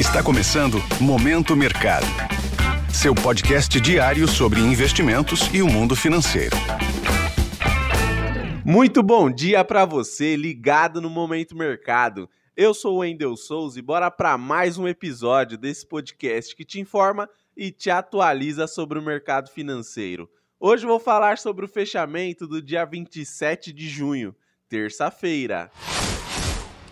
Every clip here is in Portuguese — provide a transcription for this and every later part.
Está começando Momento Mercado. Seu podcast diário sobre investimentos e o mundo financeiro. Muito bom dia para você ligado no Momento Mercado. Eu sou o Wendel Souza e bora para mais um episódio desse podcast que te informa e te atualiza sobre o mercado financeiro. Hoje vou falar sobre o fechamento do dia 27 de junho, terça-feira.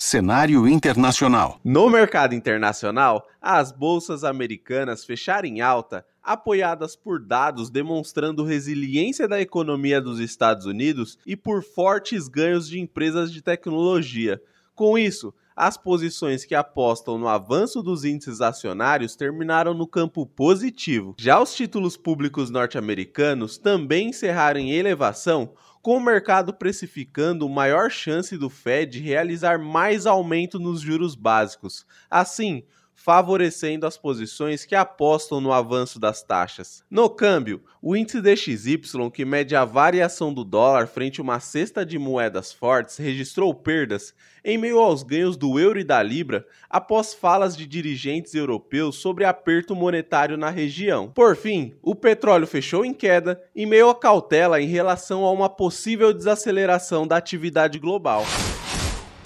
Cenário internacional. No mercado internacional, as bolsas americanas fecharam em alta, apoiadas por dados demonstrando resiliência da economia dos Estados Unidos e por fortes ganhos de empresas de tecnologia. Com isso, as posições que apostam no avanço dos índices acionários terminaram no campo positivo. Já os títulos públicos norte-americanos também encerraram em elevação, com o mercado precificando maior chance do Fed realizar mais aumento nos juros básicos. Assim, favorecendo as posições que apostam no avanço das taxas. No câmbio, o índice DXY, que mede a variação do dólar frente a uma cesta de moedas fortes, registrou perdas em meio aos ganhos do euro e da libra após falas de dirigentes europeus sobre aperto monetário na região. Por fim, o petróleo fechou em queda em meio à cautela em relação a uma possível desaceleração da atividade global.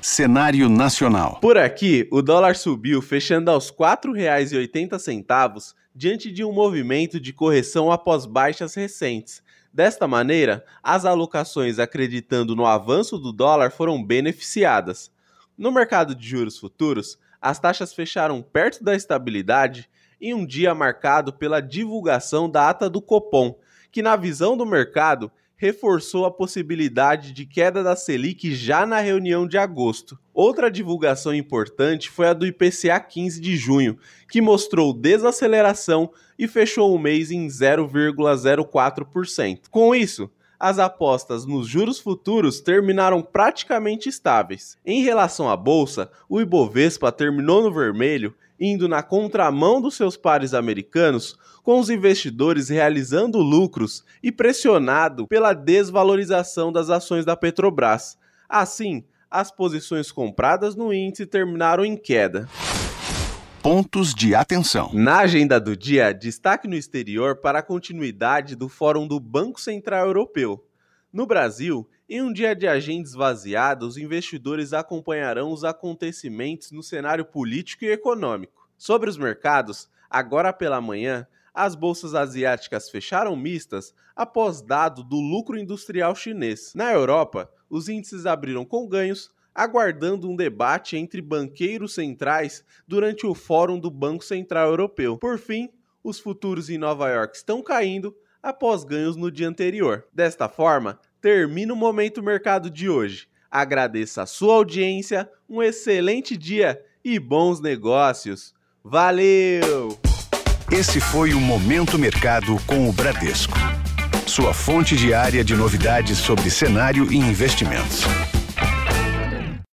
Cenário nacional. Por aqui, o dólar subiu, fechando aos R$ 4,80 diante de um movimento de correção após baixas recentes. Desta maneira, as alocações acreditando no avanço do dólar foram beneficiadas. No mercado de juros futuros, as taxas fecharam perto da estabilidade em um dia marcado pela divulgação da ata do Copom, que, na visão do mercado, reforçou a possibilidade de queda da Selic já na reunião de agosto. Outra divulgação importante foi a do IPCA 15 de junho, que mostrou desaceleração e fechou o mês em 0,04%. Com isso, as apostas nos juros futuros terminaram praticamente estáveis. Em relação à bolsa, o Ibovespa terminou no vermelho, indo na contramão dos seus pares americanos, com os investidores realizando lucros e pressionado pela desvalorização das ações da Petrobras. Assim, as posições compradas no índice terminaram em queda. Pontos de atenção. Na agenda do dia, destaque no exterior para a continuidade do Fórum do Banco Central Europeu. No Brasil, em um dia de agenda esvaziada, os investidores acompanharão os acontecimentos no cenário político e econômico. Sobre os mercados, agora pela manhã, as bolsas asiáticas fecharam mistas após dado do lucro industrial chinês. Na Europa, os índices abriram com ganhos, aguardando um debate entre banqueiros centrais durante o Fórum do Banco Central Europeu. Por fim, os futuros em Nova York estão caindo após ganhos no dia anterior. Desta forma, termina o Momento Mercado de hoje. Agradeço a sua audiência, um excelente dia e bons negócios. Valeu! Esse foi o Momento Mercado com o Bradesco. Sua fonte diária de novidades sobre cenário e investimentos.